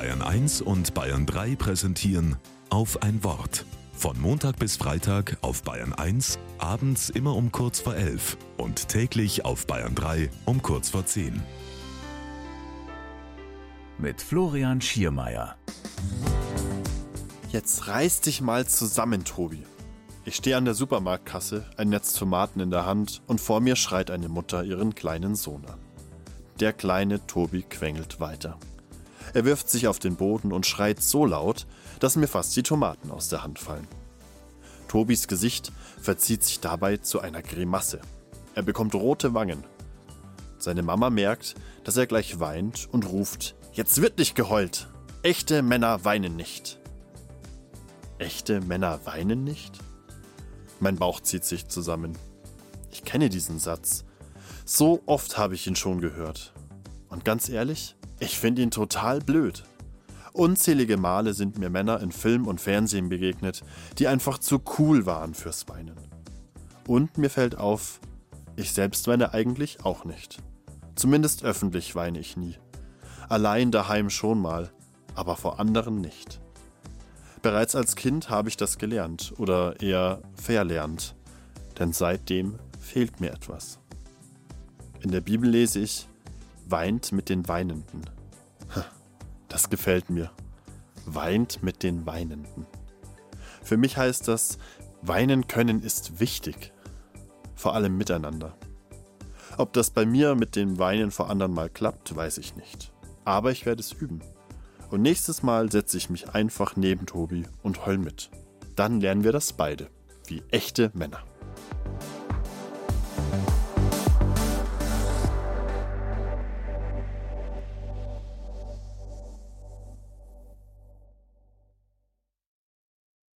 Bayern 1 und Bayern 3 präsentieren auf ein Wort. Von Montag bis Freitag auf Bayern 1, abends immer um kurz vor 11 und täglich auf Bayern 3 um kurz vor 10. Mit Florian Schiermeier. Jetzt reiß dich mal zusammen, Tobi. Ich stehe an der Supermarktkasse, ein Netz Tomaten in der Hand und vor mir schreit eine Mutter ihren kleinen Sohn an. Der kleine Tobi quengelt weiter. Er wirft sich auf den Boden und schreit so laut, dass mir fast die Tomaten aus der Hand fallen. Tobis Gesicht verzieht sich dabei zu einer Grimasse. Er bekommt rote Wangen. Seine Mama merkt, dass er gleich weint und ruft, Jetzt wird nicht geheult. Echte Männer weinen nicht. Echte Männer weinen nicht? Mein Bauch zieht sich zusammen. Ich kenne diesen Satz. So oft habe ich ihn schon gehört. Und ganz ehrlich, ich finde ihn total blöd. Unzählige Male sind mir Männer in Film und Fernsehen begegnet, die einfach zu cool waren fürs Weinen. Und mir fällt auf, ich selbst weine eigentlich auch nicht. Zumindest öffentlich weine ich nie. Allein daheim schon mal, aber vor anderen nicht. Bereits als Kind habe ich das gelernt oder eher verlernt, denn seitdem fehlt mir etwas. In der Bibel lese ich, weint mit den Weinenden. Das gefällt mir. Weint mit den Weinenden. Für mich heißt das, weinen können ist wichtig. Vor allem miteinander. Ob das bei mir mit dem Weinen vor anderen mal klappt, weiß ich nicht. Aber ich werde es üben. Und nächstes Mal setze ich mich einfach neben Tobi und heul mit. Dann lernen wir das beide, wie echte Männer.